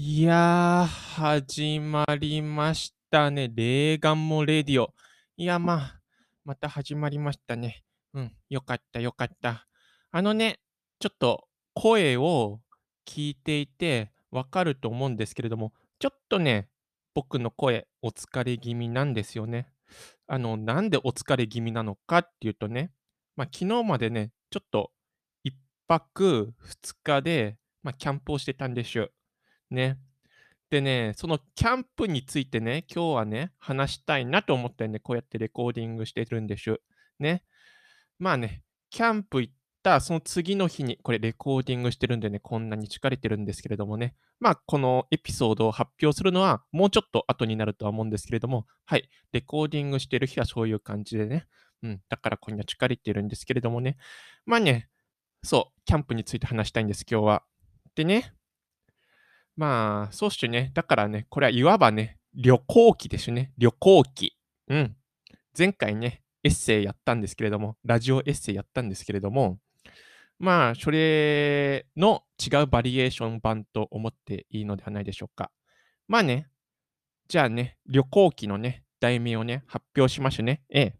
いや、始まりましたね。レーガンもレディオ。いや、まあ、また始まりましたね。うん、よかったよかった。あのね、ちょっと声を聞いていて分かると思うんですけれども、ちょっとね、僕の声お疲れ気味なんですよね。あの、なんでお疲れ気味なのかっていうとね、ま、昨日までね、ちょっと1泊2日で、ま、キャンプをしてたんでしゅ。ね。でね、そのキャンプについてね、今日はね、話したいなと思ってね、こうやってレコーディングしてるんでしゅ。ね。まあね、キャンプ行ったその次の日に、これレコーディングしてるんでね、こんなに疲れてるんですけれどもね、まあ、このエピソードを発表するのは、もうちょっと後になるとは思うんですけれども、はい、レコーディングしてる日はそういう感じでね、うん、だからこんな疲れてるんですけれどもね、まあね、そう、キャンプについて話したいんです、今日は。でねまあ、そうっしゅね。だからね、これはいわばね、旅行記ですね。旅行記。うん。前回ね、エッセイやったんですけれども、ラジオエッセイやったんですけれども、まあ、それの違うバリエーション版と思っていいのではないでしょうか。まあね、じゃあね、旅行記のね、題名をね、発表しましゅね。ええ。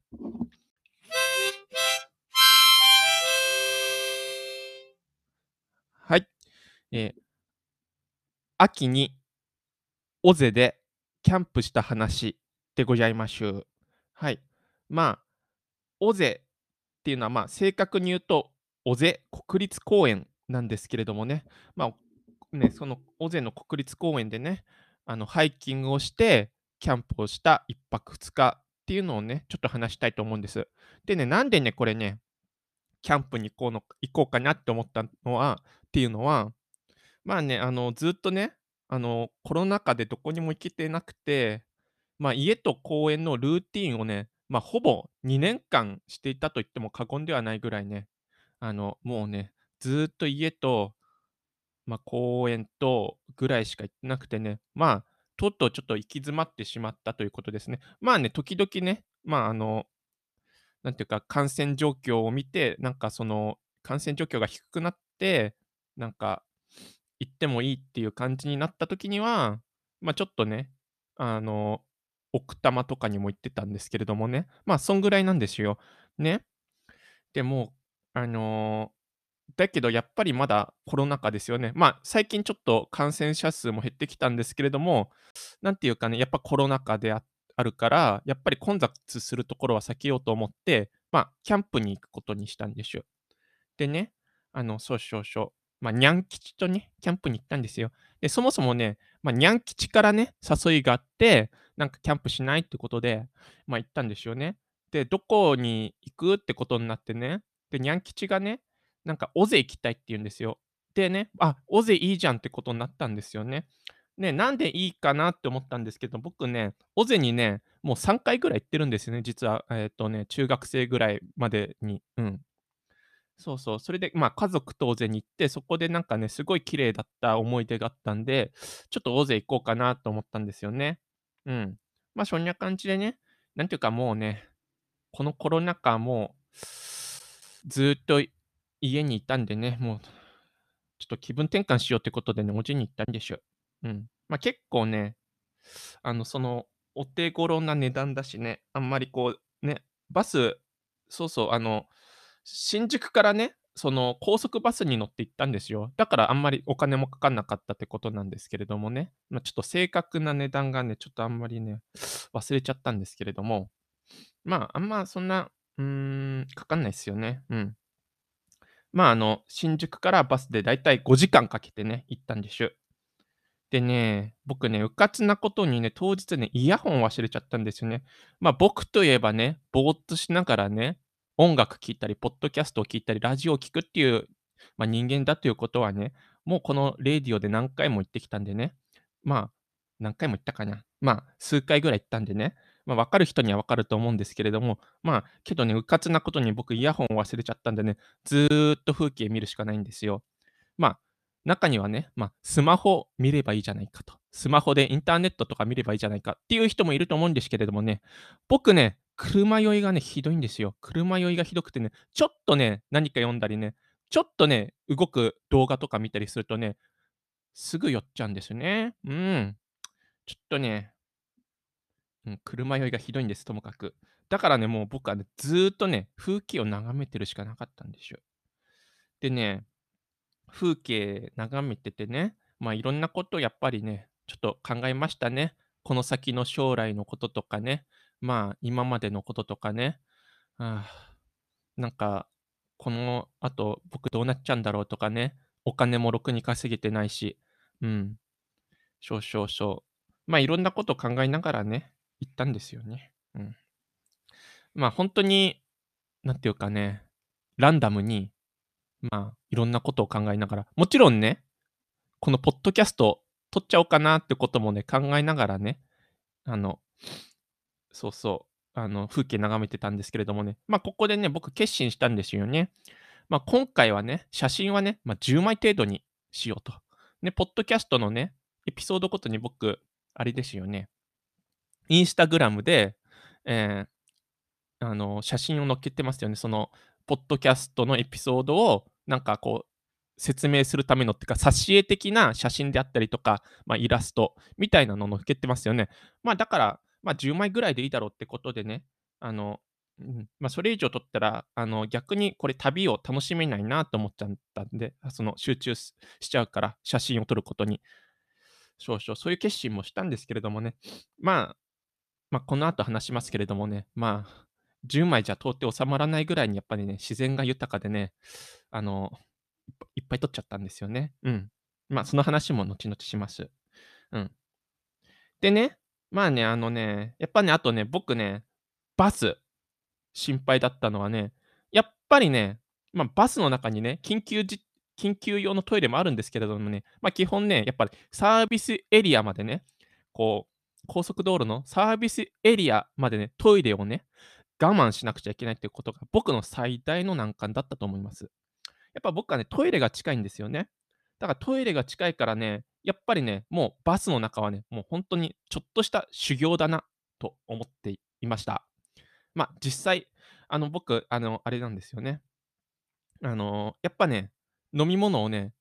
はい。ええ。秋に尾瀬でキャンプした話でございましゅ。はい。まあ、尾瀬っていうのは、まあ、正確に言うと、尾瀬国立公園なんですけれどもね、まあ、ね、その尾瀬の国立公園でね、あの、ハイキングをして、キャンプをした1泊2日っていうのをね、ちょっと話したいと思うんです。でね、なんでね、これね、キャンプに行こうの行こうかなって思ったのはっていうのはまあね、あの、ずっとね、あの、コロナ禍でどこにも行けてなくて、まあ、家と公園のルーティンをね、まあ、ほぼ2年間していたと言っても過言ではないぐらいね、あの、もうね、ずっと家と、まあ、公園とぐらいしか行ってなくてね、まあ、とうとうちょっと行き詰まってしまったということですね。まあね、時々ね、まあ、あの、なんていうか、感染状況を見て、なんかその、感染状況が低くなって、なんか行ってもいいっていう感じになった時には、まあ、ちょっとね、あの、奥多摩とかにも行ってたんですけれどもね、まあ、そんぐらいなんですよ。ね。でも、あの、だけどやっぱりまだコロナ禍ですよね。まあ、最近ちょっと感染者数も減ってきたんですけれども、なんていうかね、やっぱコロナ禍でああるから、やっぱり混雑するところは避けようと思って、まあ、キャンプに行くことにしたんですよ。でね、あの、そうそうそう。まあ、にゃん吉とね、キャンプに行ったんですよ。で、そもそもね、まあ、にゃん吉からね、誘いがあって、なんかキャンプしないってことで、まあ、行ったんですよね。で、どこに行くってことになってね、で、にゃん吉がね、なんか尾瀬行きたいって言うんですよ。でね、あ、尾瀬いいじゃんってことになったんですよね。ね、なんでいいかなって思ったんですけど、僕ね、尾瀬にね、もう3回ぐらい行ってるんですよね、実は。えっとね、中学生ぐらいまでに。うん。そうそう。それで、まあ、家族と尾瀬に行って、そこでなんかね、すごい綺麗だった思い出があったんで、ちょっと尾瀬行こうかなと思ったんですよね。うん。まあ、そんな感じでね、なんていうかもうね、このコロナ禍もうずっと家にいたんでね、もう、ちょっと気分転換しようってことでね、おじに行ったんでしょ。うん。まあ、結構ね、あの、その、お手頃な値段だしね、あんまりこう、ね、バスそうそう、あの新宿からね、その高速バスに乗って行ったんですよ。だからあんまりお金もかかんなかったってことなんですけれどもね。まあ、ちょっと正確な値段がね、ちょっとあんまりね、忘れちゃったんですけれども、まあ、あんまそんな、うーん、かかんないですよね。うん。まあ、あの、新宿からバスでだいたい5時間かけてね、行ったんでしゅ。でね、僕ね、うかつなことにね、当日ね、イヤホン忘れちゃったんですよね。まあ、僕といえばね、ぼーっとしながらね、音楽聴いたり、ポッドキャストを聞いたり、ラジオを聴くっていう、まあ、人間だということはね、もうこのレディオで何回も言ってきたんでね、まあ、何回も言ったかな。まあ、数回ぐらい言ったんでね、まあ、分かる人には分かると思うんですけれども、まあ、けどね、うかつなことに僕イヤホンを忘れちゃったんでね、ずーっと風景見るしかないんですよ。まあ、中にはね、まあ、スマホ見ればいいじゃないかと。スマホでインターネットとか見ればいいじゃないかっていう人もいると思うんですけれどもね、僕ね、車酔いがね、ひどいんですよ。車酔いがひどくてね、ちょっとね、何か読んだりね、ちょっとね、動く動画とか見たりするとね、すぐ酔っちゃうんですよね。うん。ちょっとね、うん、車酔いがひどいんです、ともかく。だからね、もう僕はね、ずっとね、風景を眺めてるしかなかったんですよ。でね、風景眺めててね、まあ、いろんなことをやっぱりね、ちょっと考えましたね。この先の将来のこととかね、まあ、今までのこととかね。あ、なんか、この後僕どうなっちゃうんだろうとかね、お金もろくに稼げてないし、うん、そうそうそう。まあ、いろんなことを考えながらね、行ったんですよね。うん。まあ、本当に、なんていうかね、ランダムに、まあ、いろんなことを考えながら、もちろんね、このポッドキャスト撮っちゃおうかなってこともね、考えながらね、あの、そうそう、あの、風景眺めてたんですけれどもね、まあ、ここでね、僕決心したんですよね。まあ、今回はね、写真はね、まあ、10枚程度にしようと。ね、ポッドキャストのね、エピソードごとに僕、あれですよね、インスタグラムで、えーあの、写真を載っけてますよね。その、ポッドキャストのエピソードを、なんかこう、説明するためのっていうか、挿絵的な写真であったりとか、まあ、イラストみたいなのを載っけてますよね。まあ、だから、まあ、10枚ぐらいでいいだろうってことでね、あの、うん、まあ、それ以上撮ったら、あの、逆にこれ旅を楽しめないなと思っちゃったんで、その集中しちゃうから、写真を撮ることに。少々、そういう決心もしたんですけれどもね、まあ、まあ、この後話しますけれどもね、まあ、10枚じゃ到底収まらないぐらいにやっぱりね、自然が豊かでね、あの、いっぱい撮っちゃったんですよね。うん。まあ、その話も後々します。うん。でね、まあね、あのね、やっぱね、あとね、僕ね、バス、心配だったのはね、やっぱりね、まあ、バスの中にね、緊急じ緊急用のトイレもあるんですけれどもね、まあ、基本ね、やっぱりサービスエリアまでね、こう、高速道路のサービスエリアまでね、トイレをね、我慢しなくちゃいけないっていうことが僕の最大の難関だったと思います。やっぱ僕はね、トイレが近いんですよね。だからトイレが近いからね、やっぱりね、もうバスの中はね、もう本当にちょっとした修行だなと思っていました。まあ実際、あの僕、あの、あれなんですよね。あの、やっぱね、飲み物をね、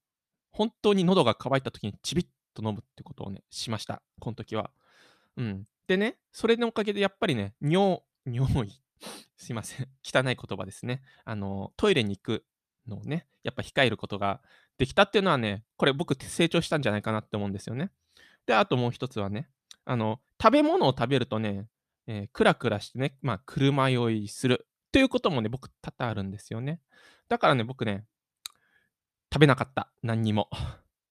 本当に喉が渇いた時にちびっと飲むってことをね、しました。この時は。うん。でね、それのおかげでやっぱりね、尿 尿意すいません。汚い言葉ですね。あの、トイレに行くのをね、やっぱ控えることができたっていうのはね、これ僕成長したんじゃないかなって思うんですよね。で、あともう一つはね、あの、食べ物を食べるとね、えークラクラしてね、まあ、車酔いするということもね、僕多々あるんですよね。だからね、僕ね、食べなかった。何にも。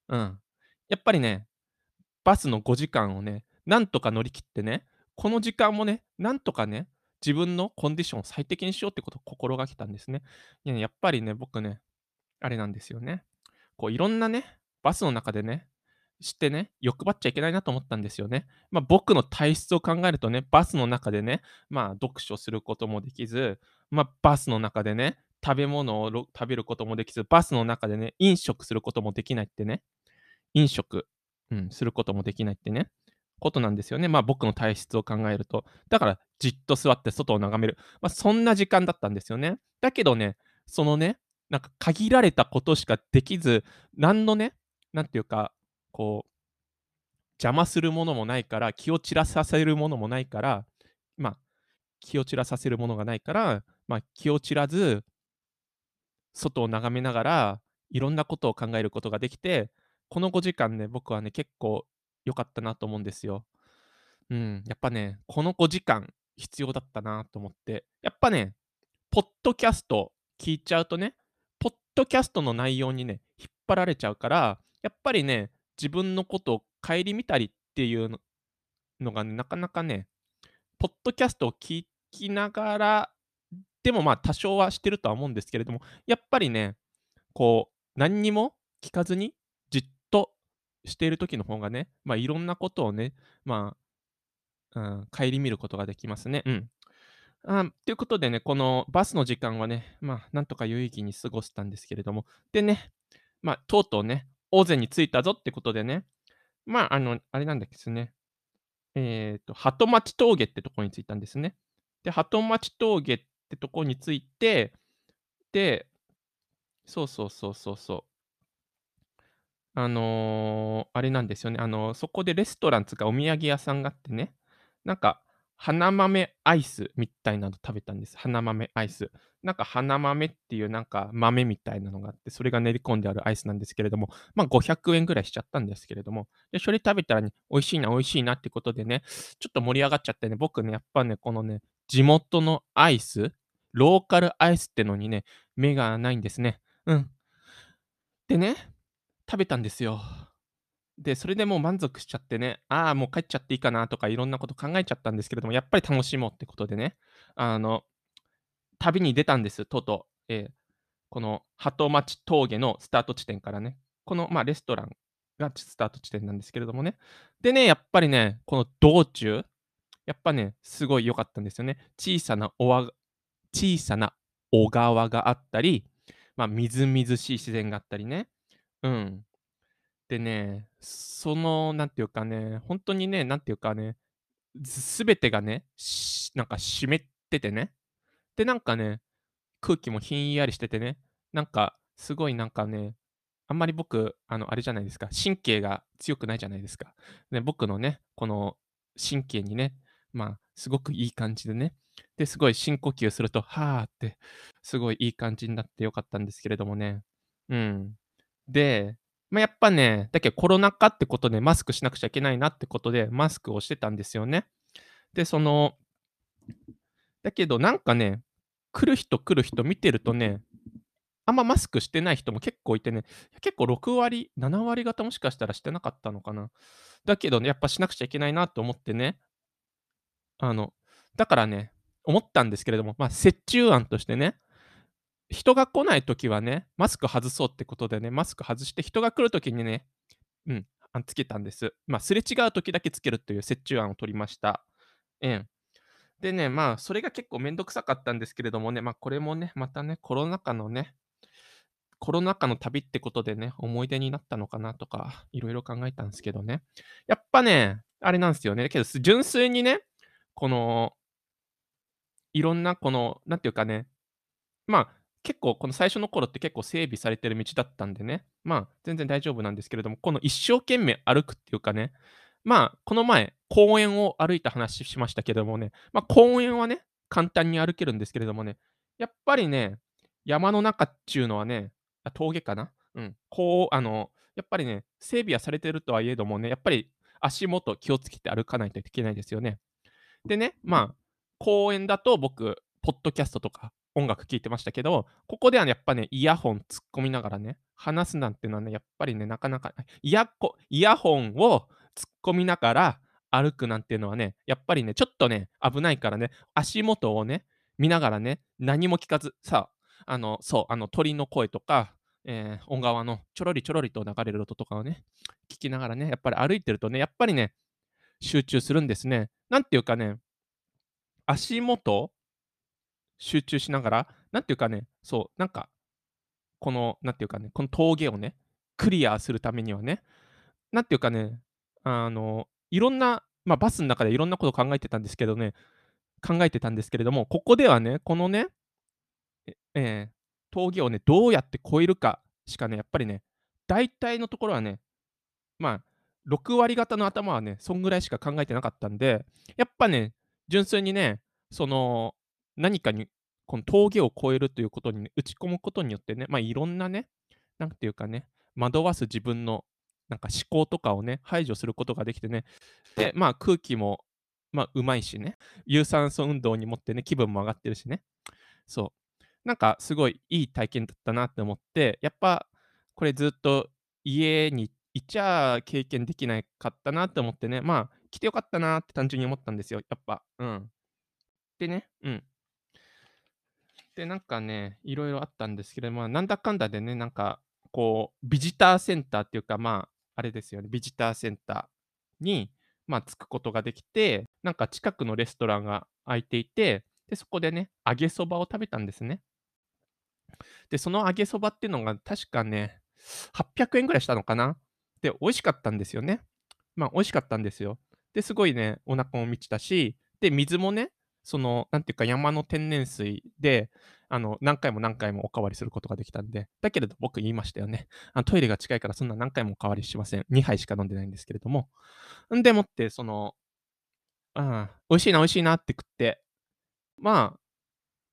うん。やっぱりね、バスの5時間をね、なんとか乗り切ってね、この時間もね、なんとかね、自分のコンディションを最適にしようってことを心がけたんですね。いややっぱりね、僕ね、あれなんですよね。こういろんなね、バスの中でね、知ってね、欲張っちゃいけないなと思ったんですよね。まあ、僕の体質を考えるとね、バスの中でね、まあ、読書することもできず、まあ、バスの中でね、食べ物を食べることもできず、バスの中でね、飲食することもできないってね、飲食、うん、することもできないってね、ことなんですよね。まあ僕の体質を考えると。だからじっと座って外を眺める。まあそんな時間だったんですよね。だけどね、そのね、なんか限られたことしかできず、何のね、なんていうか、こう、邪魔するものもないから、気を散らさせるものもないから、まあ、気を散らさせるものがないから、まあ、気を散らず、外を眺めながら、いろんなことを考えることができて、この5時間ね、僕はね、結構良かったなと思うんですよ。うん、やっぱね、この5時間必要だったなと思って、やっぱね、ポッドキャスト聞いちゃうとね、ドキャストの内容にね、引っ張られちゃうから、やっぱりね、自分のことを顧みたりっていうのがね、なかなかね、ポッドキャストを聞きながら、でもまあ多少はしてるとは思うんですけれども、やっぱりね、こう、何にも聞かずにじっとしている時の方がね、まあいろんなことをね、まあ、うん、顧みることができますね。うん。あということでね、このバスの時間はね、まあ、なんとか有意義に過ごしたんですけれども、でね、まあ、とうとうね、大勢に着いたぞってことでね、まあ、あの、あれなんだっけですね、えっ、と、鳩町峠ってとこに着いたんですね。で、鳩町峠ってとこに着いて、で、そうそうそうそうそう。あの、あれなんですよね、あの、そこでレストランつかお土産屋さんがあってね、なんか、花豆アイスみたいなの食べたんです。花豆アイス。なんか花豆っていうなんか豆みたいなのがあって、それが練り込んであるアイスなんですけれども、まあ、500円ぐらいしちゃったんですけれども、で、それ食べたらね、美味しいな美味しいなってことでね、ちょっと盛り上がっちゃってね、僕ね、やっぱね、このね、地元のアイス、ローカルアイスってのにね、目がないんですね。うん。でね、食べたんですよ。で、それでもう満足しちゃってね、ああ、もう帰っちゃっていいかなとかいろんなこと考えちゃったんですけれども、やっぱり楽しもうってことでね、あの、旅に出たんです、とうとう。ええ、この鳩町峠のスタート地点からね、この、まあ、レストランがスタート地点なんですけれどもね。でね、やっぱりね、この道中、やっぱね、すごい良かったんですよね。小さなおわ小さな小川があったり、まあ、みずみずしい自然があったりね。うん。でね、その、なんていうかね、ほんとにね、なんていうかね、す全てがね、なんか湿っててね。で、なんかね、空気もひんやりしててね、なんかすごいなんかね、あんまり僕、あの、あれじゃないですか、神経が強くないじゃないですか。で、僕のね、この神経にね、まあ、すごくいい感じでね、で、すごい深呼吸すると、はあって、すごいいい感じになって良かったんですけれどもね。うん。で、ま、やっぱね、だけどコロナ禍ってことでマスクしなくちゃいけないなってことで、マスクをしてたんですよね。で、そのだけどなんかね、来る人来る人見てるとね、あんまマスクしてない人も結構いてね、結構6割、7割方もしかしたらしてなかったのかな。だけどね、やっぱしなくちゃいけないなと思ってね、あの、だからね、思ったんですけれども、まあ、折衷案としてね、人が来ない時はね、マスク外そうってことでね、マスク外して人が来る時にね、うん、あ、つけたんです。まあ、すれ違う時だけつけるという折衷案を取りました。ええ。でね、まあ、それが結構めんどくさかったんですけれどもね、まあ、これもね、またね、コロナ禍のね、コロナ禍の旅ってことでね、思い出になったのかなとか、いろいろ考えたんですけどね。やっぱね、あれなんですよね、けど、純粋にね、このいろんなこの、なんていうかね、まあ、結構この最初の頃って結構整備されてる道だったんでね、まあ、全然大丈夫なんですけれども、この一生懸命歩くっていうかね、まあ、この前、公園を歩いた話しましたけどもね、ま、公園はね、簡単に歩けるんですけれどもね、やっぱりね、山の中っちゅうのはね、峠かな？うん、こう、あの、やっぱりね、整備はされてるとはいえどもね、やっぱり足元気をつけて歩かないといけないですよね。でね、まあ、公園だと僕、ポッドキャストとか音楽聴いてましたけど、ここではね、やっぱね、イヤホン突っ込みながらね、話すなんてのはね、やっぱりね、なかなか、イヤこイヤホンを突っ込みながら歩くなんていうのはね、やっぱりね、ちょっとね、危ないからね、足元をね、見ながらね、何も聞かず、さあ、あの、そう、あの、鳥の声とか、ええ、小川のちょろりちょろりと流れる音とかをね、聞きながらね、やっぱり歩いてるとね、やっぱりね、集中するんですね。なんていうかね足元、集中しながら、なんていうかね、そう、なんか、この、なんていうかね、この峠をね、クリアするためにはね、なんていうかね、あの、いろんな、まあ、バスん中でいろんなこと考えてたんですけどね考えてたんですけれども、ここではね、このね、えええ、峠をね、どうやって越えるかしかね、やっぱりね、大体のところはね、まあ、6割方の頭はね、そんぐらいしか考えてなかったんで、やっぱね、純粋にね、その、何かに、この峠を越えるということにね、打ち込むことによってね、まあ、いろんなね、なんていうかね、惑わす自分のなんか思考とかをね、排除することができてね、で、まあ、空気も、まあ、うまいしね、有酸素運動にもってね、気分も上がってるしね。そう。なんかすごいいい体験だったなって思って、やっぱこれずっと家にいちゃ経験できなかったなって思ってね、まあ、来てよかったなって単純に思ったんですよ、やっぱ。うん。でね、うん。で、なんかね、いろいろあったんですけど、ま、なんだかんだでね、なんか、こう、ビジターセンターっていうか、まあ、あれですよね、ビジターセンターに、まあ、着くことができて、なんか近くのレストランが空いていて、で、そこでね、揚げそばを食べたんですね。で、その揚げそばっていうのが確かね、800円ぐらいしたのかな。で、美味しかったんですよね。まあ、美味しかったんですよ。で、すごいね、お腹も満ちたし、で、水もね、その、なんていうか、山の天然水で、あの、何回も何回もおかわりすることができたんで、だけれど僕言いましたよね。あのトイレが近いからそんな何回もおかわりしません。2杯しか飲んでないんですけれども。んでもって、その、ああ、美味しいな美味しいなって食って、まあ、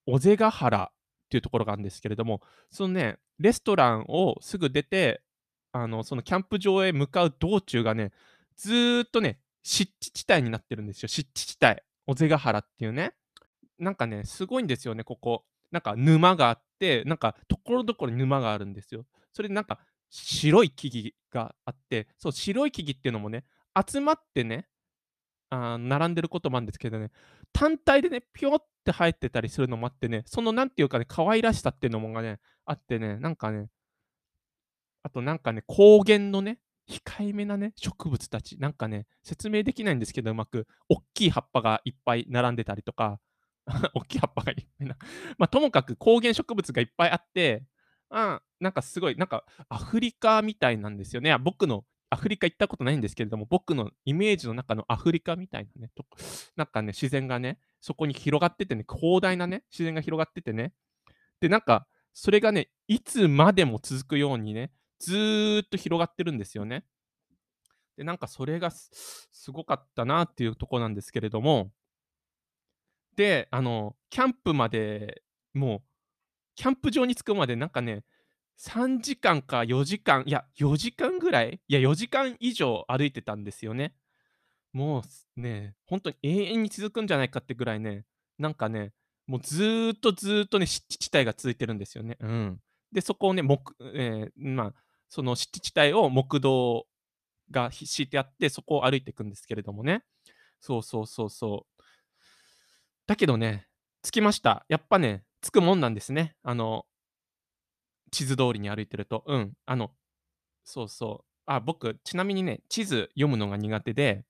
尾瀬ヶ原っていうところがあるんですけれども、そのね、レストランをすぐ出て、あの、そのキャンプ場へ向かう道中がね、ずっとね、湿地地帯になってるんですよ。湿地地帯。尾瀬ヶ原っていうね。なんかね、すごいんですよね、ここ。なんか沼があって、なんかところどころ沼があるんですよ。それでなんか白い木々があって、そう、白い木々っていうのもね、集まってね、あ並んでることもあるんですけどね、単体でね、ぴょって生えてたりするのもあってね、そのなんていうかね、可愛らしさっていうのもがね、あってね、なんかね、あとなんかね、高原のね、控えめなね、植物たち、なんかね、説明できないんですけど、うまく、おっきい葉っぱがいっぱい並んでたりとか、おっきい葉っぱがいっぱいな。まあ、ともかく高原植物がいっぱいあって、あなんかすごい、なんかアフリカみたいなんですよね。僕のアフリカ行ったことないんですけれども、僕のイメージの中のアフリカみたいなね、となんかね、自然がね、そこに広がっててね、広大なね、自然が広がっててね。で、なんか、それがね、いつまでも続くようにね、ずっと広がってるんですよね。で、なんかそれがすごかったなっていうとこなんですけれども、で、あの、キャンプまで、もう、キャンプ場に着くまでなんかね、3時間か4時間、いや、4時間ぐらいいや、4時間以上歩いてたんですよね。もうね、本当に永遠に続くんじゃないかってぐらいね、なんかね、もうずーっとずーっとね、湿地地帯が続いてるんですよね。うん。で、そこをね、木えーまあ、その湿地帯を木道が敷いてあって、そこを歩いていくんですけれどもね。そうそうそうそう。だけどね、着きました。やっぱね、着くもんなんですね。あの、地図通りに歩いてると。うん。あの、そうそう。あ、僕、ちなみにね、地図読むのが苦手で、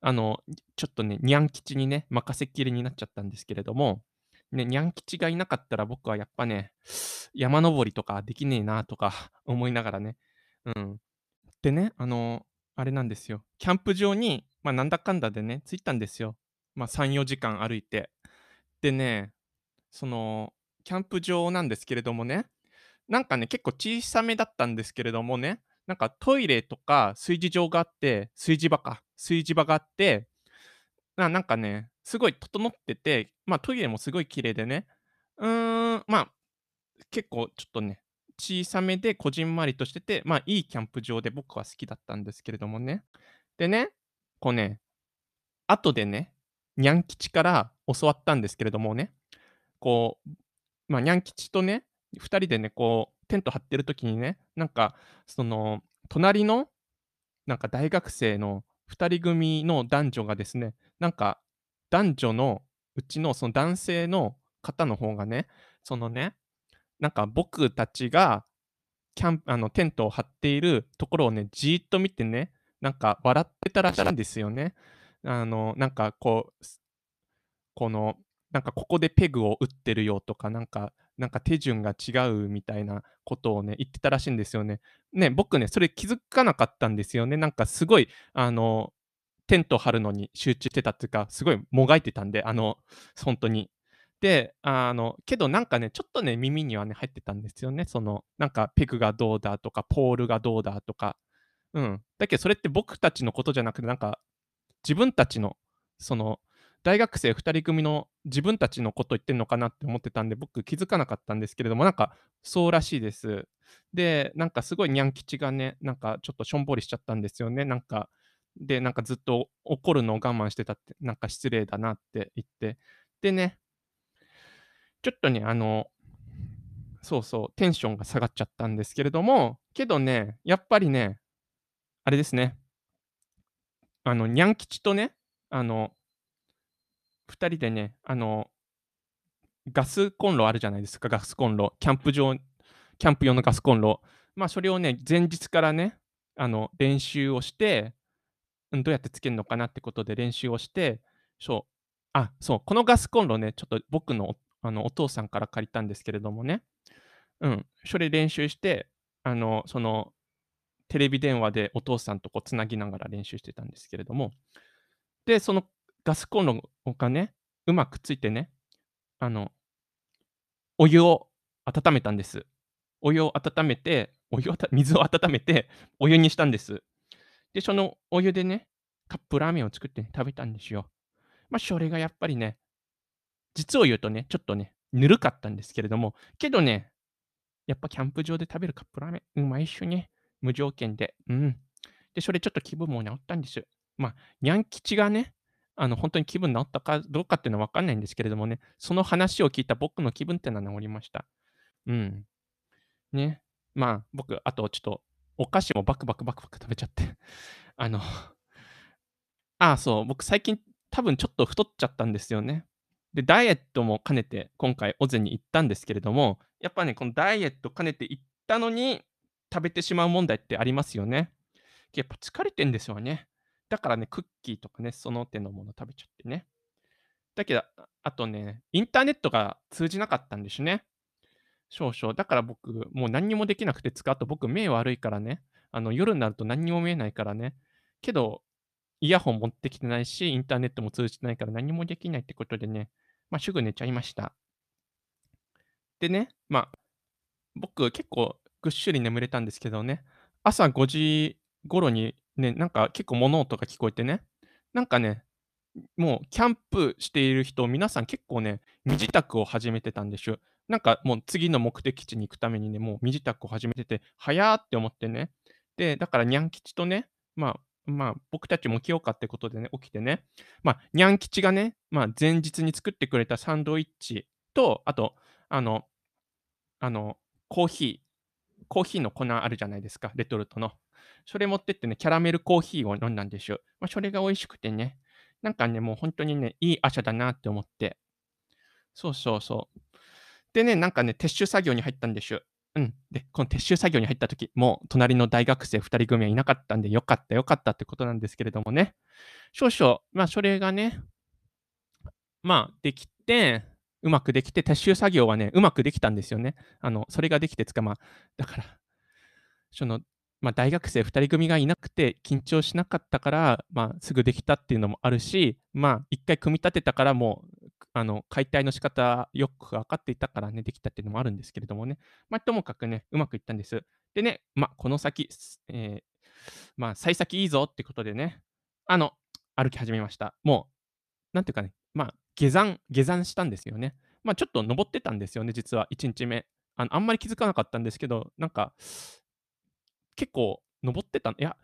あの、ちょっとね、にゃん吉にね、任せっきりになっちゃったんですけれども、ね、にゃん吉がいなかったら僕はやっぱね、山登りとかできねえなとか 思いながらね、うん。でね、あの、あれなんですよ。キャンプ場に、まあ、なんだかんだでね、着いたんですよ。まあ、3、4時間歩いて。でね、その、キャンプ場なんですけれどもね、なんかね、結構小さめだったんですけれどもね、なんかトイレとか炊事場があって、炊事場か、炊事場があって、ななんかね、すごい整ってて、まあトイレもすごい綺麗でね、うーん、まあ、結構ちょっとね、小さめでこじんまりとしてて、まあいいキャンプ場で僕は好きだったんですけれどもね。でね、こうね、後でね、にゃん吉から教わったんですけれどもね、こう、まあ、にゃん吉とね、2人でね、こう、テント張ってる時にね、なんか、その、隣の、なんか大学生の2人組の男女がですね、なんか、男女のうちのその男性の方の方がね、そのね、なんか僕たちがキャンあのテントを張っているところをね、じーっと見てね、なんか笑ってたらしいんですよね。あの、なんかこう、この、なんかここでペグを打ってるよとか、なんか、なんか手順が違うみたいなことをね、言ってたらしいんですよね。ね、僕ね、それ気づかなかったんですよね。なんかすごい、あの、テント張るのに集中してたっていうか、すごいもがいてたんで、あの、本当に。で、あの、けどなんかね、ちょっとね、耳にはね、入ってたんですよね。その、なんかペグがどうだとか、ポールがどうだとか。うん。だけどそれって僕たちのことじゃなくて、なんか自分たちの、その、大学生2人組の自分たちのこと言ってんのかなって思ってたんで、僕気づかなかったんですけれども、なんかそうらしいです。で、なんかすごいにゃん吉がね、なんかちょっとしょんぼりしちゃったんですよね。なんか、で、なんかずっと怒るのを我慢してたって、なんか失礼だなって言って。でね、ちょっとね、あの、そうそう、テンションが下がっちゃったんですけれども、けどね、やっぱりね、あれですね、あの、にゃん吉とね、あの、2人でね、あの、ガスコンロあるじゃないですか、ガスコンロ。キャンプ場、キャンプ用のガスコンロ。まあ、それをね、前日からね、あの、練習をして、うん、どうやってつけるのかなってことで練習をして、そう、あ、そう、このガスコンロね、ちょっと僕のあのお父さんから借りたんですけれどもね、うん、それ練習して、あの、その、テレビ電話でお父さんとこうつなぎながら練習してたんですけれども、で、そのガスコンロがね、うまくついてね、あの、お湯を温めたんです。お湯を温めて、お湯を水を温めて、お湯にしたんです。で、そのお湯でね、カップラーメンを作ってね食べたんですよ。まあ、それがやっぱりね、実を言うとね、ちょっとね、ぬるかったんですけれども、けどね、やっぱキャンプ場で食べるカップラーメン、うまいっしゅね。無条件で。うん。で、それちょっと気分も治ったんです。ま、にゃん吉がね、あの、ほんとに気分治ったかどうかっていうのは分かんないんですけれどもね、その話を聞いた僕の気分っていうのは治りました。うん。ね。まあ、僕、あとちょっと、お菓子もバクバクバクバク食べちゃって、あのああ、そう、僕最近多分ちょっと太っちゃったんですよね。で、ダイエットも兼ねて今回オゼに行ったんですけれども、やっぱね、このダイエット兼ねて行ったのに、食べてしまう問題ってありますよね。やっぱ疲れてんですよね。だからね、クッキーとかね、その手のもの食べちゃってね。だけど、ああとね、インターネットが通じなかったんですね。少々。だから僕、もう何にもできなくてつか、あと僕目悪いからね、あの、夜になると何にも見えないからね。けど、イヤホン持ってきてないし、インターネットも通じてないから何もできないってことでね、ま、すぐ寝ちゃいました。でね、まあ、僕結構ぐっしり眠れたんですけどね、朝5時頃にね、なんか結構物音が聞こえてね、なんかね、もうキャンプしている人、皆さん結構ね、身支度を始めてたんでしゅ。なんかもう次の目的地に行くためにね、もう身支度を始めてて、早ーって思ってね。で、だからにゃん吉とね、まあまあ、僕たちも起きようかってことでね、起きてね、ま、にゃん吉がね、まあ、前日に作ってくれたサンドイッチと、あと、あのあの、コーヒーコーヒーの粉あるじゃないですか、レトルトの。それ持ってってね、キャラメルコーヒーを飲んだんでしゅ。まあ、それが美味しくてね、なんかね、もうほんとにね、いい朝だなって思って。そうそうそう。でね、なんかね、撤収作業に入ったんでしゅ。うん。で、この撤収作業に入った時、もう隣の大学生2人組はいなかったんで、良かった良かったってことなんですけれどもね。少々、まあ、それがねまあ、できて、うまくできて、撤収作業はね、うまくできたんですよね。あの、それができてつか、まあ、だから、その、まあ、大学生2人組がいなくて緊張しなかったから、まあ、すぐできたっていうのもあるし、まあ、1回組み立てたからもう、あの、解体の仕方よく分かっていたからね、できたっていうのもあるんですけれどもね。まあ、ともかくね、うまくいったんです。でね、まあ、この先、ええ、ま、幸先いいぞってことでね、あの、歩き始めました。もう、なんていうかね、まあ、下山下山したんですよね。まあ、ちょっと登ってたんですよね、実は1日目。あの、あんまり気づかなかったんですけど、なんか結構登ってたいや、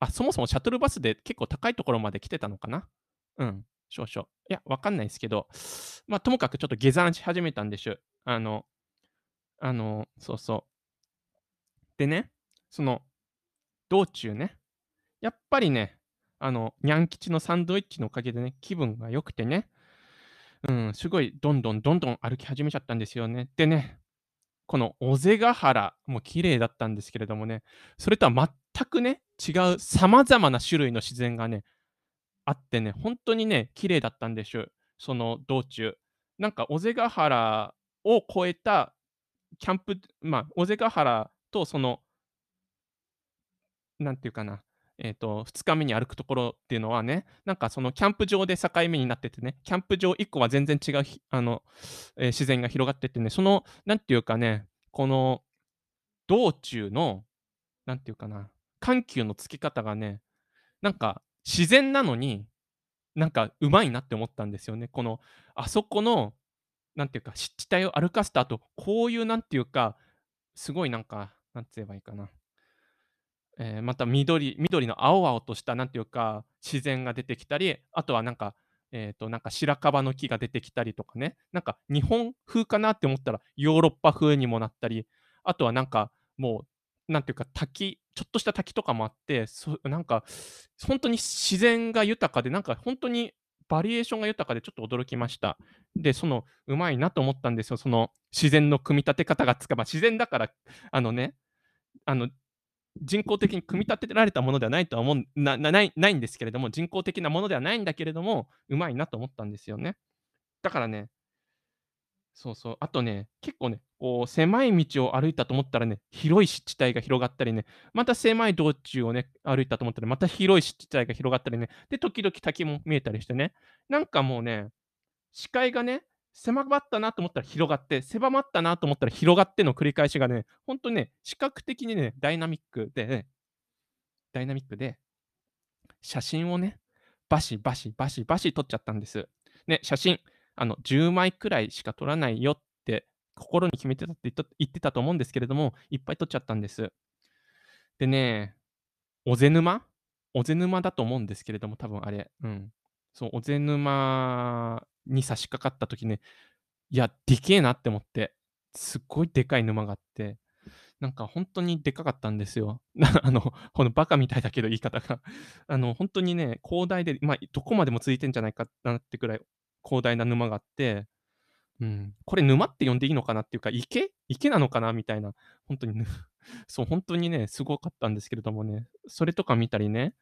あ、そもそもシャトルバスで結構高いところまで来てたのかな。うん、少々。いや、分かんないですけど、まあ、ともかくちょっと下山し始めたんでしゅ。あのあの、そうそう。でね、その、道中ね、やっぱりね、あの、にゃん吉のサンドイッチのおかげでね、気分が良くてね、うん、すごいどんどんどんどん歩き始めちゃったんですよね。でねこの尾瀬ヶ原も綺麗だったんですけれどもね、それとは全くね、違う様々な種類の自然がね、あってね、ほんとにね、綺麗だったんでしゅ。その道中。なんか尾瀬ヶ原を越えたキャンプまあ、尾瀬ヶ原とそのなんていうかな、えっと、2日目に歩くところっていうのはね、なんかそのキャンプ場で境目になっててね、キャンプ場1個は全然違うあの、え、自然が広がっててね、その、なんていうかね、この道中の、なんていうかな、緩急のつけ方がね、なんか自然なのに、なんか上手いなって思ったんですよね。この、あそこの、なんていうか、湿地帯を歩かせた後、こういうなんていうか、すごいなんか、なんつ言えばいいかな。ええ、また緑緑の青々としたなんていうか、自然が出てきたり、あとはなんか、えっと、なんか白樺の木が出てきたりとかね、なんか日本風かなって思ったら、ヨーロッパ風にもなったり、あとはなんか、もう、なんていうか、滝ちょっとした滝とかもあって、そなんか、ほんとに自然が豊かで、なんかほんとにバリエーションが豊かでちょっと驚きました。で、その、うまいなと思ったんですよ。その自然の組み立て方がつかま、自然だから、あのね、あの人工的に組み立てられたものではないとは思うなないないんですけれども、人工的なものではないんだけれども、うまいなと思ったんですよね。だからねそうそう、あとね、結構ね、こう狭い道を歩いたと思ったらね、広い湿地帯が広がったりね、また狭い道中をね、歩いたと思ったら、また広い湿地帯が広がったりね、で、時々滝も見えたりしてね、なんかもうね、視界がね、狭まったなと思ったら広がって、狭まったなと思ったら広がっての繰り返しがね、ほんとね、視覚的にね、ダイナミックでねダイナミックで、写真をね、バシバシバシバシ撮っちゃったんです。ね、写真、あの、10枚くらいしか撮らないよって心に決めてたって言ってたと思うんですけれども、いっぱい撮っちゃったんです。でね、尾瀬沼？尾瀬沼だと思うんですけれども、多分あれ、うん。そう、尾瀬沼に差し掛かった時ね、いや、でけえなって思って、すっごいでかい沼があって、なんか本当にでかかったんですよ。あの、このバカみたいだけど言い方が。あの、本当にね、広大で、まあ、どこまでも続いてんじゃないかなってくらい広大な沼があって、うん、これ沼って呼んでいいのかなっていうか、池？池なのかなみたいな、本当に、そう、本当にね、すごかったんですけれどもね、それとか見たりね、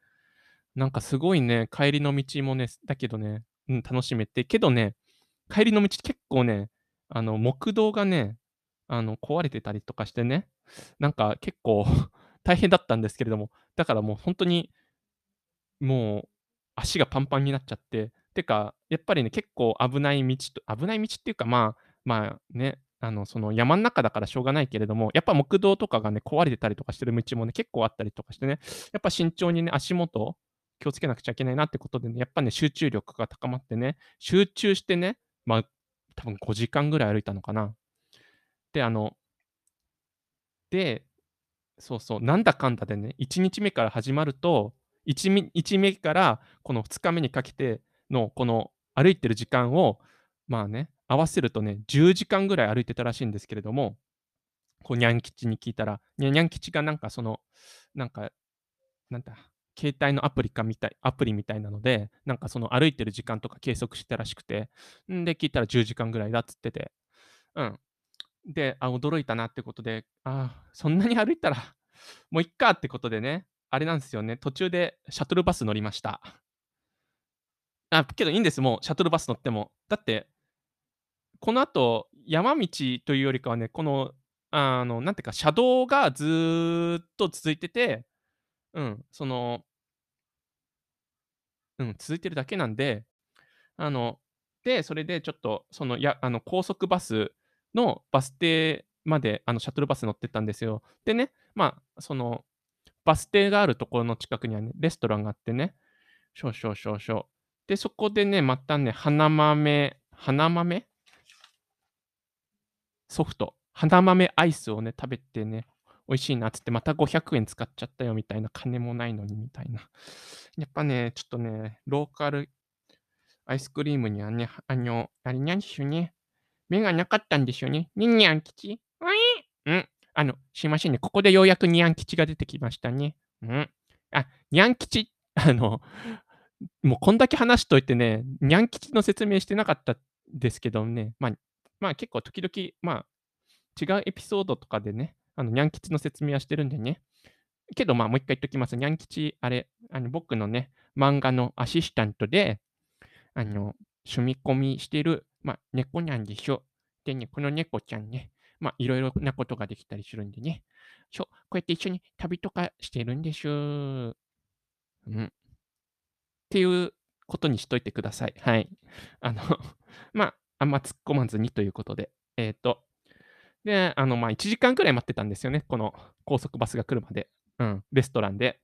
なんかすごいね、帰りの道もね、だけどね、うん、楽しめて、けどね、帰りの道結構ね、あの、木道がね、あの、壊れてたりとかしてね、なんか結構 大変だったんですけれども、だからもう本当に、もう足がパンパンになっちゃって、てか、やっぱりね、結構危ない道と危ない道っていうか、まあ、まあね、あの、その山ん中だからしょうがないけれども、やっぱ木道とかがね、壊れてたりとかしてる道もね、結構あったりとかしてね、やっぱ慎重にね、足元気をつけなくちゃいけないなってことでね、やっぱね、集中力が高まってね、集中してね、まあ、多分5時間ぐらい歩いたのかな。で、あの、で、そうそう、なんだかんだでね、1日目から始まると、1, 1目からこの2日目にかけてのこの歩いてる時間を、まあね、合わせるとね、10時間ぐらい歩いてたらしいんですけれども、こう、にゃん吉に聞いたら、にゃん吉がなんかその、なんか、なんだ、携帯のアプリかみたい、アプリみたいなので、なんかその歩いてる時間とか計測してたらしくて、んで、聞いたら10時間ぐらいだっつってて、うん。で、あ、驚いたなってことで、あそんなに歩いたら、もういっかってことでね、あれなんですよね、途中でシャトルバス乗りました。あ、けどいいんです、もうシャトルバス乗っても。だって、この後、山道というよりかはね、この、あの、なんていうか、車道がずっと続いてて、うん、その、うん、続いてるだけなんで、あの、で、それでちょっと、その、や、あの、高速バスのバス停まで、あの、シャトルバス乗ってったんですよ。でね、まあ、その、バス停があるところの近くにはね、レストランがあってね、少々少々。で、そこでね、またね、花豆、花豆？ソフト、花豆アイスをね、食べてね、美味しいなっつって、また500円使っちゃったよみたいな、金もないのにみたいな。やっぱね、ちょっとね、ローカルアイスクリームにはね、あの、あれなんしょうね。目がなかったんでしょうね。ににゃん吉？わいうん。あの、すいませんね。ここでようやくにゃん吉が出てきましたね。うん。あ、にゃん吉、あの、もうこんだけ話しといてね、にゃん吉の説明してなかったですけどね。まあ、まあ結構時々、まあ、違うエピソードとかでね、あの、にゃん吉の説明はしてるんでね。けど、まあ、もう一回言っときます。にゃん吉、あれ、あの僕のね、漫画のアシスタントで、あの、住み込みしてるまあ、猫なんでしょ。でね、この猫ちゃんね、まあ、いろいろなことができたりするんでね。そう、こうやって一緒に旅とかしてるんでしょ。うん。っていうことにしといてください。はい。あの まあ、あんま突っ込まずにということで。えっ、ー、と、で、あの、まあ、1時間くらい待ってたんですよね。この高速バスが来るまで。うん、レストランで。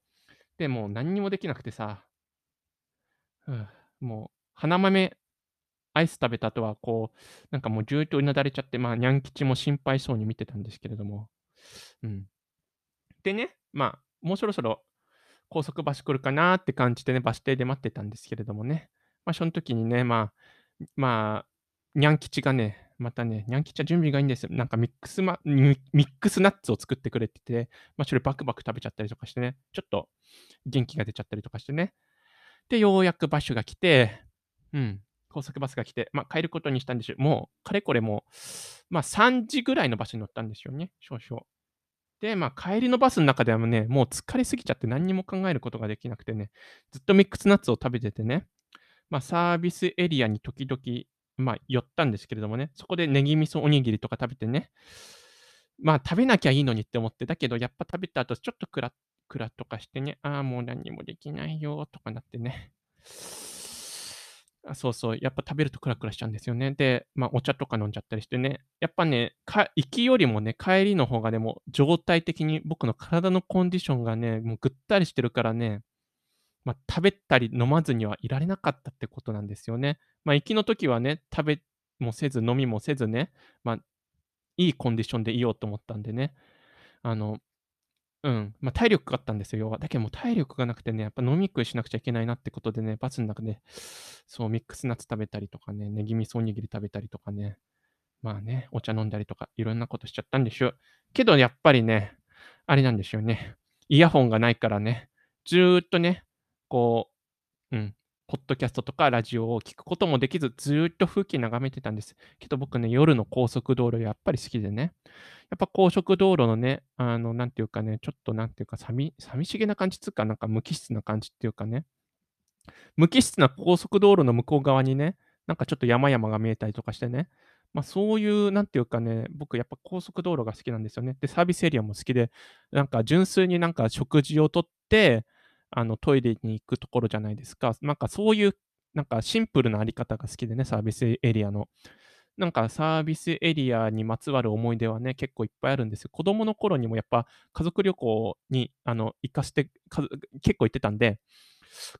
で、もう何にもできなくてさ、うんもう、花豆アイス食べた後は、こう、なんかもうずっとうなだれちゃって、まあ、にゃん吉も心配そうに見てたんですけれども。うん。でね、まあ、もうそろそろ高速バス来るかなって感じでね、バス停で待ってたんですけれどもね。まあ、その時にね、まあ、まあ、にゃん吉がね、またね、にゃん吉は準備がいいんですよ。なんかミックスマ、ミックスナッツを作ってくれてて、まあ、それバクバク食べちゃったりとかしてね、ちょっと元気が出ちゃったりとかしてね。で、ようやくバッシュが来て、うん。高速バスが来て、まあ、帰ることにしたんですよ。もう、かれこれもう、まあ、3時ぐらいのバスに乗ったんですよね、少々。で、まあ、帰りのバスの中ではね、もう疲れすぎちゃって何にも考えることができなくてね、ずっとミックスナッツを食べててね、まあ、サービスエリアに時々、まあ、寄ったんですけれどもね、そこでネギ味噌おにぎりとか食べてね、まあ、食べなきゃいいのにって思って、だけど、やっぱ食べた後、ちょっとクラクラとかしてね、ああ、もう何もできないよとかなってね。あ、そうそう、やっぱ食べるとクラクラしちゃうんですよね。で、ま、お茶とか飲んじゃったりしてね、やっぱね、か行きよりもね、帰りの方がね、も状態的に僕の体のコンディションがね、もうぐったりしてるからね、ま、食べたり飲まずにはいられなかったってことなんですよね。ま、行きの時はね、食べもせず飲みもせずね、ま、いいコンディションでいようと思ったんでね、あのうん、ま、体力があったんですよ、要は。だけどもう体力がなくてね、やっぱ飲み食いしなくちゃいけないなってことでね、バスの中で、そう、ミックスナッツ食べたりとかね、ネギ味噌おにぎり食べたりとかね、まあね、お茶飲んだりとか、いろんなことしちゃったんでしょ。けどやっぱりね、あれなんですよね、イヤホンがないからね、ずっとね、こう、うん、ポッドキャストとかラジオを聞くこともできず、ずっと風景眺めてたんです。けど僕ね、夜の高速道路やっぱり好きでね。やっぱ高速道路のね、あの、なんていうかね、ちょっとなんていうか、さみ寂しげな感じつうか、なんか無機質な感じっていうかね、無機質な高速道路の向こう側にね、なんかちょっと山々が見えたりとかしてね、まあ、そういうなんていうかね、僕やっぱ高速道路が好きなんですよね。で、サービスエリアも好きで、なんか純粋になんか食事をとって、あの、トイレに行くところじゃないですか。なんかそういう、なんかシンプルなあり方が好きでね、サービスエリアの。なんかサービスエリアにまつわる思い出はね、結構いっぱいあるんですよ。子供の頃にもやっぱ家族旅行に、あの、行かして、結構行ってたんで、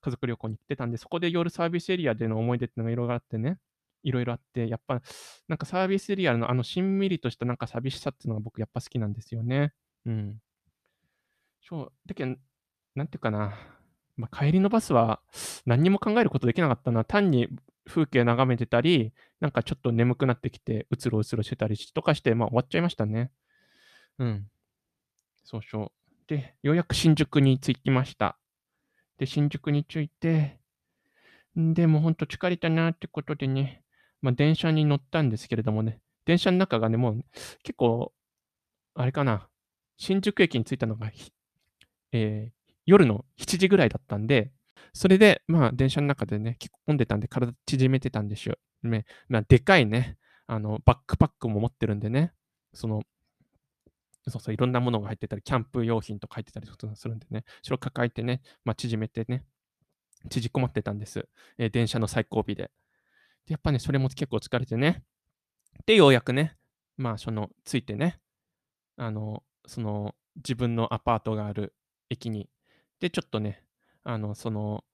家族旅行に行ってたんで、そこで夜サービスエリアでの思い出ってのが色々あってね、色々あって、やっぱ、なんかサービスエリアのあのしんみりとしたなんか寂しさっていうのが僕やっぱ好きなんですよね。うん。そう、だけん、なんていうかな、ま、帰りのバスは何にも考えることできなかったな。単に風景眺めてたり、なんかちょっと眠くなってきて、うつろうつろしてたりとかして、まあ、終わっちゃいましたね。うん。そうしょう。で、ようやく新宿に着きました。で、新宿に着いて、で、もうほんと疲れたなってことでね、まあ、電車に乗ったんですけれどもね、電車ん中がね、もう結構、あれかな、新宿駅に着いたのが、ええ、夜の7時ぐらいだったんで、それで、まあ、電車ん中でね、結構混んでたんで、体縮めてたんでしゅ。ね、ま、でかいね、あの、バックパックも持ってるんでね、そのそうそう、いろんなものが入ってたり、キャンプ用品とか入ってたりするんでね、それを抱えてね、ま、縮めてね、縮こまってたんです。え、電車の最後尾で。で、やっぱね、それも結構疲れてね。で、ようやくね、まあ、その、着いてね、あの、その、自分のアパートがある駅に、で、ちょっとね、あの、その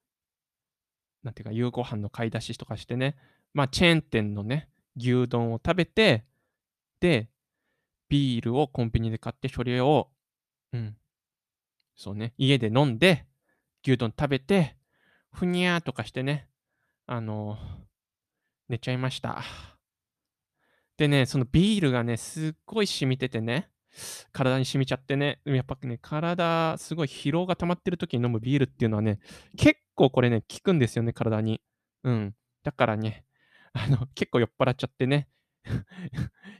なんていうか、夕ご飯の買い出しとかしてね、まあ、チェーン店のね、牛丼を食べて、で、ビールをコンビニで買って、それをうん、そうね、家で飲んで、牛丼食べて、ふにゃーとかしてね、あの、寝ちゃいました。でね、そのビールがね、すっごい染みててね、体に染みちゃってね、やっぱね、体すごい疲労が溜まってる時に飲むビールっていうのはね、結構これね、効くんですよね、体に。うん。だからね、あの、結構酔っ払っちゃってね、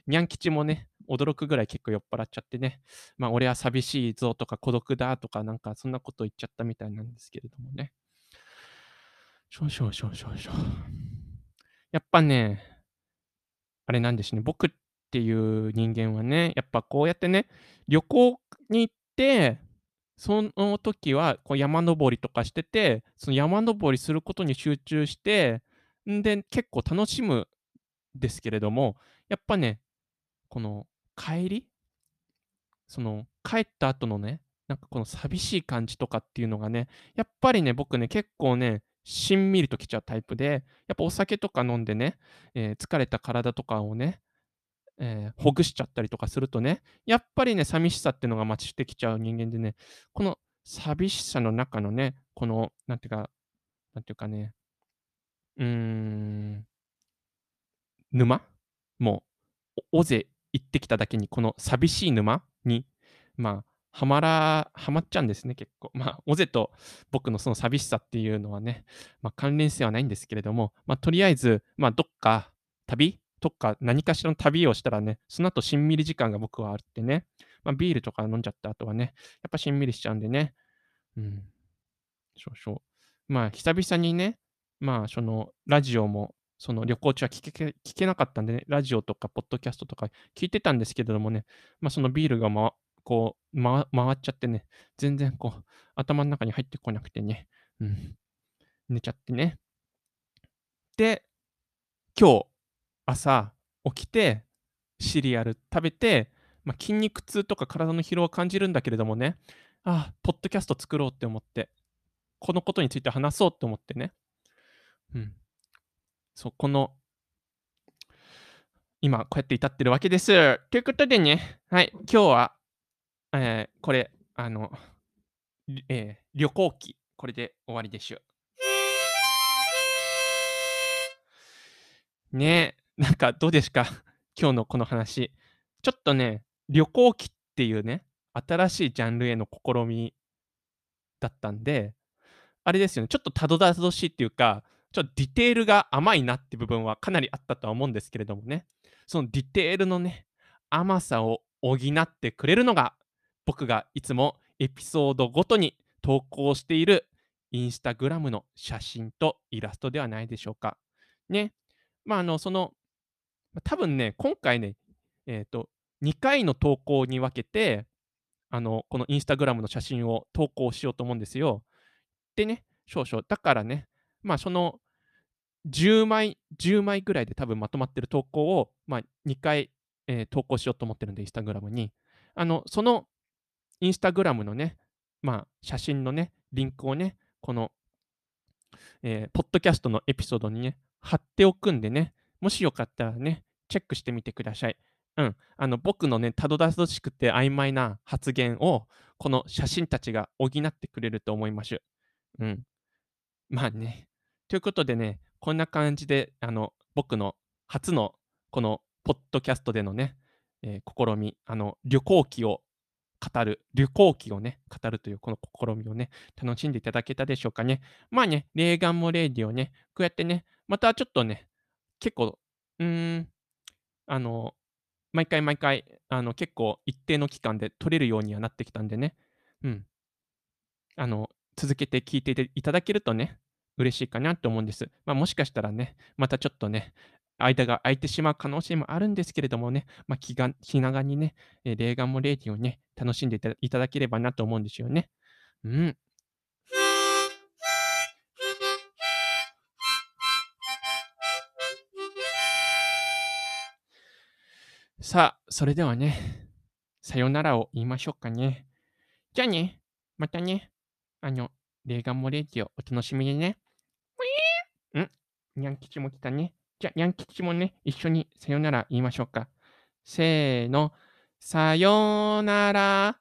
にゃん吉もね、驚くぐらい結構酔っ払っちゃってね、まあ、俺は寂しいぞとか孤独だとかなんかそんなこと言っちゃったみたいなんですけれどもね。しょしょしょしょしょ。やっぱね、あれなんですね、僕っていう人間はね、やっぱこうやってね、旅行に行って、その時はこう山登りとかしてて、その山登りすることに集中して、んで、結構楽しむですけれども、やっぱね、この帰りその帰った後のね、なんかこの寂しい感じとかっていうのがね、やっぱりね、僕ね、結構ね、しんみりときちゃうタイプで、やっぱお酒とか飲んでね、え、疲れた体とかをね、え、ほぐしちゃったりとかするとね、やっぱりね、寂しさっていうのが増してきちゃう人間でね、この寂しさの中のね、この、なんていうかなんていうかね、うーん沼？もう、尾瀬行ってきただけに、この寂しい沼に、まあ、はまらはまっちゃうんですね、結構。まあ、尾瀬と僕のその寂しさっていうのはね、まあ、関連性はないんですけれども、まあ、とりあえず、まあ、どっか旅とか何かしらの旅をしたらね、その後しんみり時間が僕はあってね、ま、ビールとか飲んじゃった後はね、やっぱしんみりしちゃうんでね。うん。そうそう。まあ、久々にね、まあ、その、ラジオも、その、旅行中は聞け聞けなかったんでね、ラジオとかポッドキャストとか聞いてたんですけれどもね、まあ、そのビールがまこう、ま回っちゃってね、全然こう、頭ん中に入ってこなくてね、うん。寝ちゃってね。で、今日朝起きて、シリアル食べて、まあ、筋肉痛とか体の疲労を感じるんだけれどもね、ああ、ポッドキャスト作ろうって思って、このことについて話そうって思ってね。うん。そう、この、今、こうやって至ってるわけです。ということでね、はい、今日は、えー、これ、あの、えー、旅行記、これで終わりでしょ。ねえ、なんかどうですか？今日のこの話。ちょっとね、旅行記っていうね、新しいジャンルへの試みだったんで、あれですよね、ちょっとたどたどしいっていうか、ちょっとディテールが甘いなって部分はかなりあったとは思うんですけれどもね、そのディテールのね、甘さを補ってくれるのが、僕がいつもエピソードごとに投稿しているインスタグラムの写真とイラストではないでしょうか。ね。まあ、あの、その、多分ね、今回ね、えっ、ー、と、2回の投稿に分けて、あの、このインスタグラムの写真を投稿しようと思うんですよ。でね、少々。だからね、まあ、その10枚、10枚ぐらいで多分まとまってる投稿を、まあ、2回、えー、投稿しようと思ってるんで、インスタグラムに。あの、そのインスタグラムのね、まあ、写真のね、リンクをね、この、えー、ポッドキャストのエピソードにね、貼っておくんでね、もしよかったらね、チェックしてみてください。うん。あの、僕のね、たどたどしくて曖昧な発言を、この写真たちが補ってくれると思います。うん。まあね。ということでね、こんな感じで、あの、僕の初のこのポッドキャストでのね、えー、試み、あの、旅行記を語る、旅行記をね、語るというこの試みをね、楽しんでいただけたでしょうかね。まあね、レーガンもレイディをね、こうやってね、またちょっとね、結構、うーん、あの、毎回毎回、あの、結構一定の期間で取れるようにはなってきたんでね、うん。あの、続けて聞いていただけるとね、嬉しいかなと思うんです。まあ、もしかしたらね、またちょっとね、間が空いてしまう可能性もあるんですけれどもね、まあ、気が気長にね、えー、レーガンもレーディをね、楽しんでいただければなと思うんですよね。うん。さあ、それではね、さよならを言いましょうかね。じゃあね、またね、あの、レーガンモレージをお楽しみにね。ん？ニャン吉も来たね。じゃあ、ニャン吉もね、一緒にさよなら言いましょうか。せーの、さよなら。